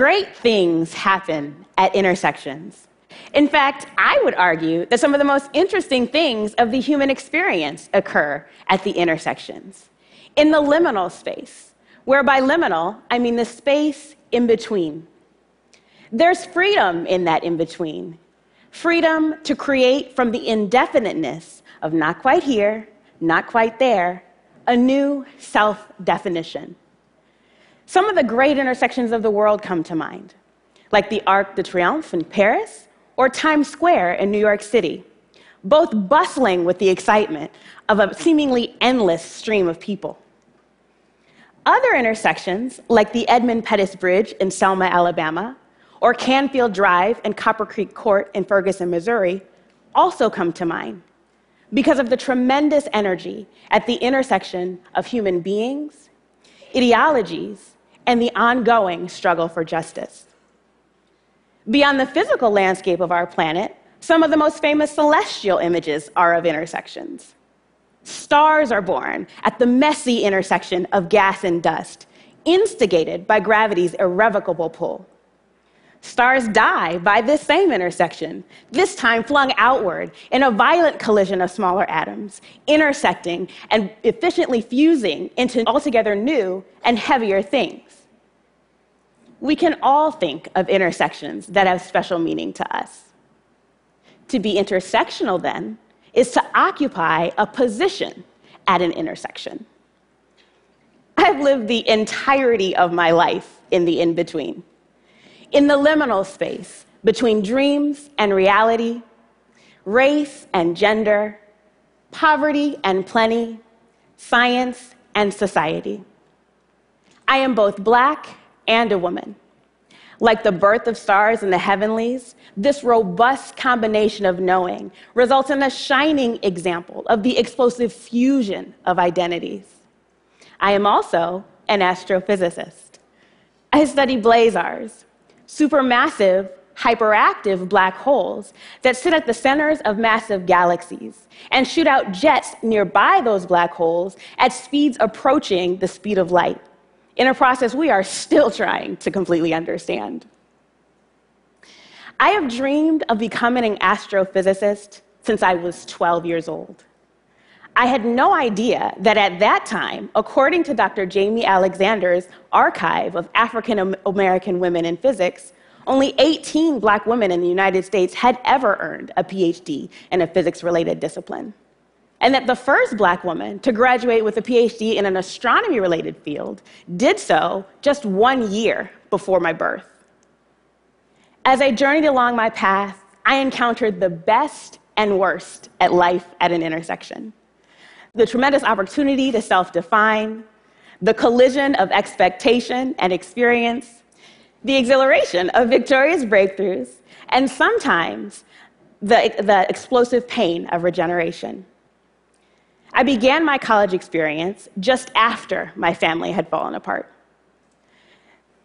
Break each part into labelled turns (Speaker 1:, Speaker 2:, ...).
Speaker 1: Great things happen at intersections. In fact, I would argue that some of the most interesting things of the human experience occur at the intersections, in the liminal space, where by liminal, I mean the space in between. There's freedom in that in between freedom to create from the indefiniteness of not quite here, not quite there, a new self definition. Some of the great intersections of the world come to mind, like the Arc de Triomphe in Paris or Times Square in New York City, both bustling with the excitement of a seemingly endless stream of people. Other intersections, like the Edmund Pettus Bridge in Selma, Alabama, or Canfield Drive and Copper Creek Court in Ferguson, Missouri, also come to mind because of the tremendous energy at the intersection of human beings, ideologies, and the ongoing struggle for justice. Beyond the physical landscape of our planet, some of the most famous celestial images are of intersections. Stars are born at the messy intersection of gas and dust, instigated by gravity's irrevocable pull. Stars die by this same intersection, this time flung outward in a violent collision of smaller atoms, intersecting and efficiently fusing into altogether new and heavier things. We can all think of intersections that have special meaning to us. To be intersectional, then, is to occupy a position at an intersection. I've lived the entirety of my life in the in between in the liminal space between dreams and reality, race and gender, poverty and plenty, science and society. I am both black and a woman. Like the birth of stars in the heavenlies, this robust combination of knowing results in a shining example of the explosive fusion of identities. I am also an astrophysicist. I study blazars, supermassive, hyperactive black holes that sit at the centers of massive galaxies and shoot out jets nearby those black holes at speeds approaching the speed of light, in a process we are still trying to completely understand. I have dreamed of becoming an astrophysicist since I was 12 years old. I had no idea that at that time, according to Dr. Jamie Alexander's archive of African American women in physics, only 18 black women in the United States had ever earned a PhD in a physics related discipline. And that the first black woman to graduate with a PhD in an astronomy related field did so just one year before my birth. As I journeyed along my path, I encountered the best and worst at life at an intersection the tremendous opportunity to self define, the collision of expectation and experience, the exhilaration of victorious breakthroughs, and sometimes the, the explosive pain of regeneration. I began my college experience just after my family had fallen apart.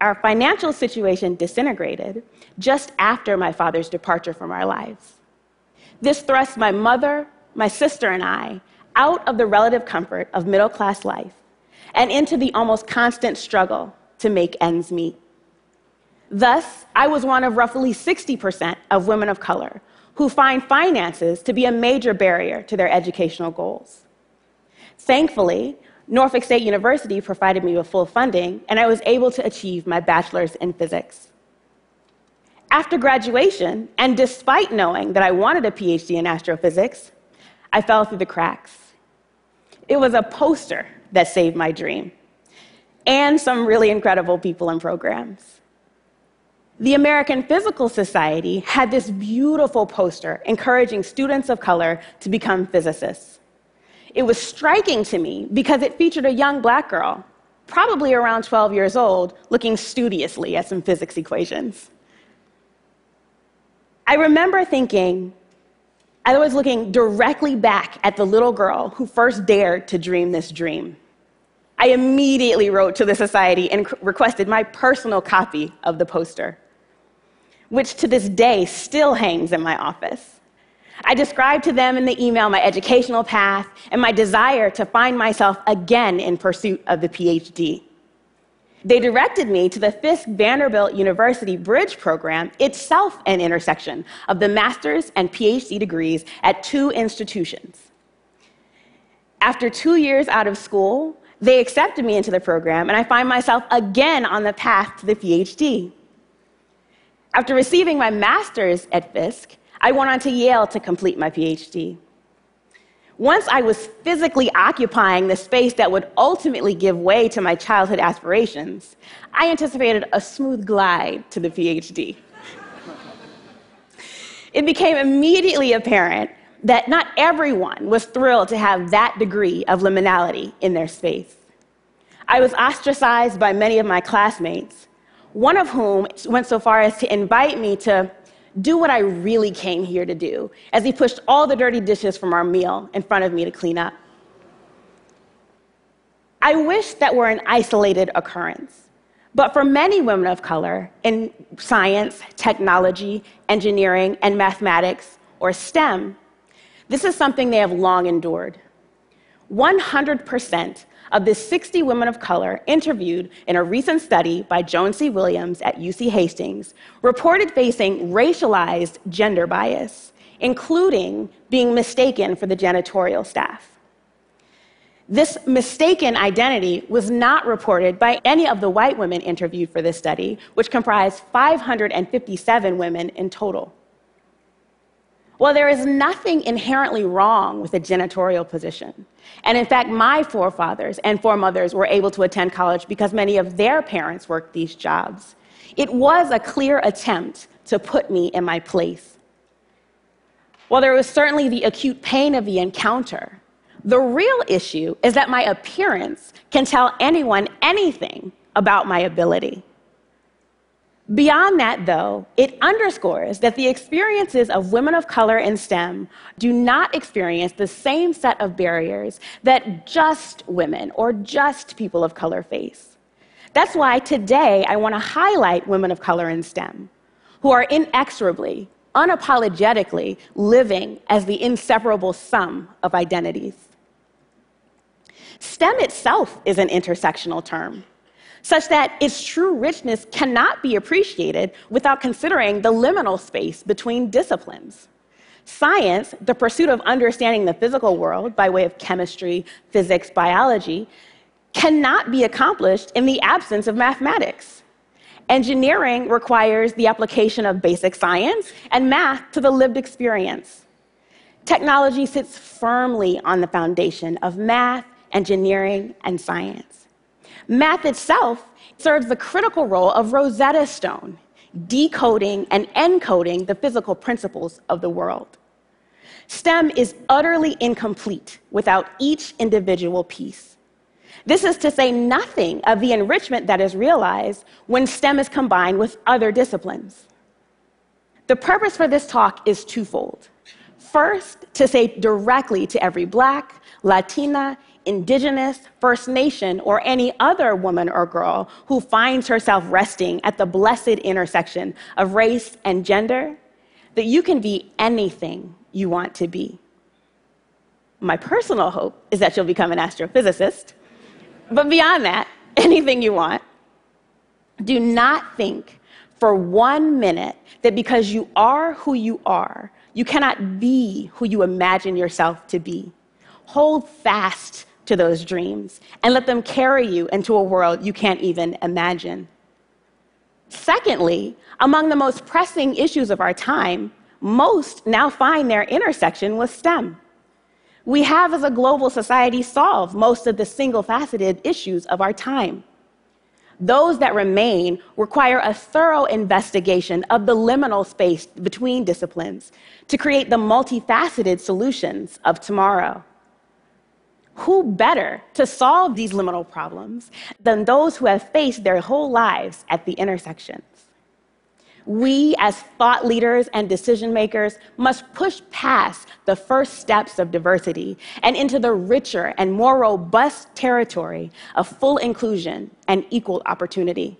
Speaker 1: Our financial situation disintegrated just after my father's departure from our lives. This thrust my mother, my sister, and I out of the relative comfort of middle class life and into the almost constant struggle to make ends meet. Thus, I was one of roughly 60% of women of color who find finances to be a major barrier to their educational goals. Thankfully, Norfolk State University provided me with full funding, and I was able to achieve my bachelor's in physics. After graduation, and despite knowing that I wanted a PhD in astrophysics, I fell through the cracks. It was a poster that saved my dream, and some really incredible people and programs. The American Physical Society had this beautiful poster encouraging students of color to become physicists. It was striking to me because it featured a young black girl, probably around 12 years old, looking studiously at some physics equations. I remember thinking, I was looking directly back at the little girl who first dared to dream this dream. I immediately wrote to the society and requested my personal copy of the poster, which to this day still hangs in my office. I described to them in the email my educational path and my desire to find myself again in pursuit of the PhD. They directed me to the Fisk Vanderbilt University Bridge Program, itself an intersection of the master's and PhD degrees at two institutions. After two years out of school, they accepted me into the program, and I find myself again on the path to the PhD. After receiving my master's at Fisk, I went on to Yale to complete my PhD. Once I was physically occupying the space that would ultimately give way to my childhood aspirations, I anticipated a smooth glide to the PhD. it became immediately apparent that not everyone was thrilled to have that degree of liminality in their space. I was ostracized by many of my classmates, one of whom went so far as to invite me to do what I really came here to do, as he pushed all the dirty dishes from our meal in front of me to clean up. I wish that were an isolated occurrence. But for many women of color in science, technology, engineering, and mathematics, or STEM, this is something they have long endured. 100% of the 60 women of color interviewed in a recent study by Joan C. Williams at UC Hastings reported facing racialized gender bias, including being mistaken for the janitorial staff. This mistaken identity was not reported by any of the white women interviewed for this study, which comprised 557 women in total. Well, there is nothing inherently wrong with a janitorial position. And in fact, my forefathers and foremothers were able to attend college because many of their parents worked these jobs. It was a clear attempt to put me in my place. While there was certainly the acute pain of the encounter, the real issue is that my appearance can tell anyone anything about my ability. Beyond that, though, it underscores that the experiences of women of color in STEM do not experience the same set of barriers that just women or just people of color face. That's why today I want to highlight women of color in STEM who are inexorably, unapologetically living as the inseparable sum of identities. STEM itself is an intersectional term such that its true richness cannot be appreciated without considering the liminal space between disciplines. Science, the pursuit of understanding the physical world by way of chemistry, physics, biology, cannot be accomplished in the absence of mathematics. Engineering requires the application of basic science and math to the lived experience. Technology sits firmly on the foundation of math, engineering, and science. Math itself serves the critical role of Rosetta Stone, decoding and encoding the physical principles of the world. STEM is utterly incomplete without each individual piece. This is to say nothing of the enrichment that is realized when STEM is combined with other disciplines. The purpose for this talk is twofold. First, to say directly to every Black, Latina, Indigenous, First Nation, or any other woman or girl who finds herself resting at the blessed intersection of race and gender that you can be anything you want to be. My personal hope is that you'll become an astrophysicist. But beyond that, anything you want. Do not think for one minute that because you are who you are, you cannot be who you imagine yourself to be. Hold fast to those dreams and let them carry you into a world you can't even imagine. Secondly, among the most pressing issues of our time, most now find their intersection with STEM. We have, as a global society, solved most of the single faceted issues of our time. Those that remain require a thorough investigation of the liminal space between disciplines to create the multifaceted solutions of tomorrow who better to solve these liminal problems than those who have faced their whole lives at the intersections? We, as thought leaders and decision makers, must push past the first steps of diversity and into the richer and more robust territory of full inclusion and equal opportunity.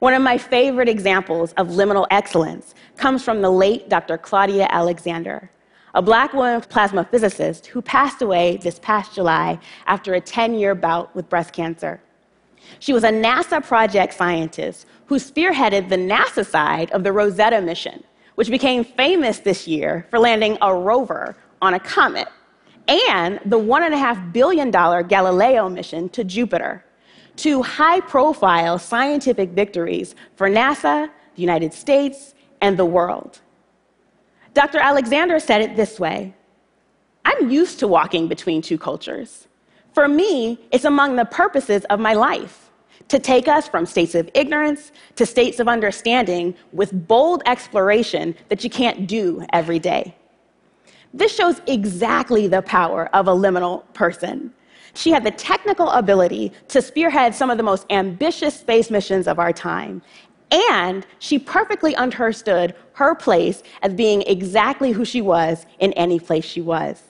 Speaker 1: One of my favorite examples of liminal excellence comes from the late Dr. Claudia Alexander, a black woman plasma physicist who passed away this past July after a 10 year bout with breast cancer. She was a NASA project scientist who spearheaded the NASA side of the Rosetta mission, which became famous this year for landing a rover on a comet, and the $1.5 billion Galileo mission to Jupiter, two high profile scientific victories for NASA, the United States, and the world. Dr. Alexander said it this way I'm used to walking between two cultures. For me, it's among the purposes of my life to take us from states of ignorance to states of understanding with bold exploration that you can't do every day. This shows exactly the power of a liminal person. She had the technical ability to spearhead some of the most ambitious space missions of our time. And she perfectly understood her place as being exactly who she was in any place she was.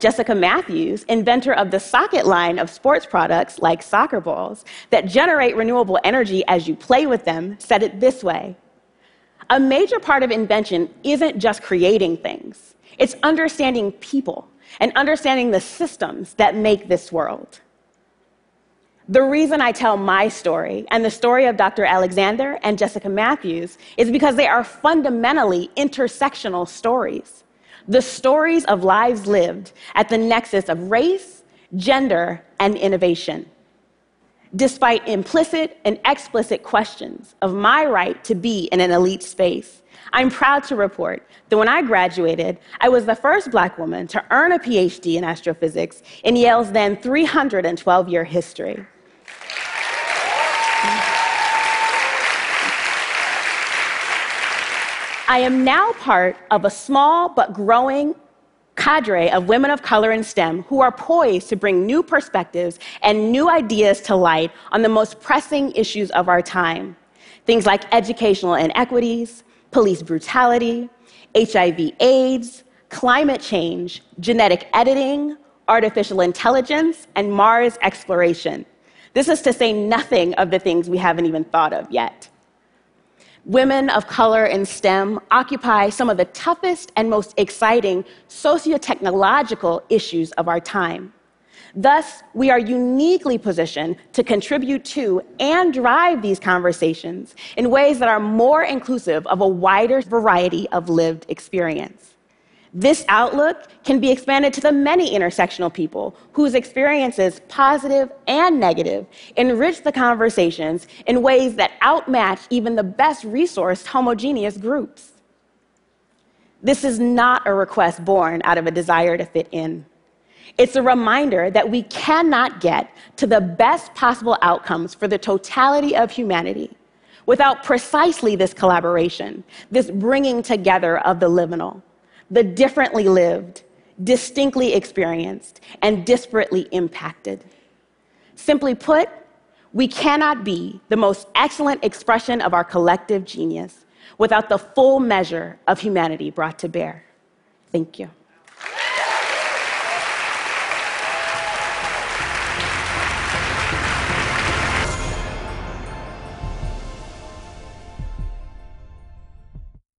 Speaker 1: Jessica Matthews, inventor of the SOCCKET line of sports products like soccer balls that generate renewable energy as you play with them, said it this way A major part of invention isn't just creating things, it's understanding people and understanding the systems that make this world. The reason I tell my story and the story of Dr. Alexander and Jessica Matthews is because they are fundamentally intersectional stories the stories of lives lived at the nexus of race, gender, and innovation. Despite implicit and explicit questions of my right to be in an elite space, I'm proud to report that when I graduated, I was the first black woman to earn a PhD in astrophysics in Yale's then 312 year history. I am now part of a small but growing cadre of women of color in STEM who are poised to bring new perspectives and new ideas to light on the most pressing issues of our time. Things like educational inequities, police brutality, HIV AIDS, climate change, genetic editing, artificial intelligence, and Mars exploration. This is to say nothing of the things we haven't even thought of yet. Women of color in STEM occupy some of the toughest and most exciting socio technological issues of our time. Thus, we are uniquely positioned to contribute to and drive these conversations in ways that are more inclusive of a wider variety of lived experience. This outlook can be expanded to the many intersectional people whose experiences, positive and negative, enrich the conversations in ways that outmatch even the best resourced homogeneous groups. This is not a request born out of a desire to fit in. It's a reminder that we cannot get to the best possible outcomes for the totality of humanity without precisely this collaboration, this bringing together of the liminal the differently lived, distinctly experienced, and disparately impacted. Simply put, we cannot be the most excellent expression of our collective genius without the full measure of humanity brought to bear. Thank you.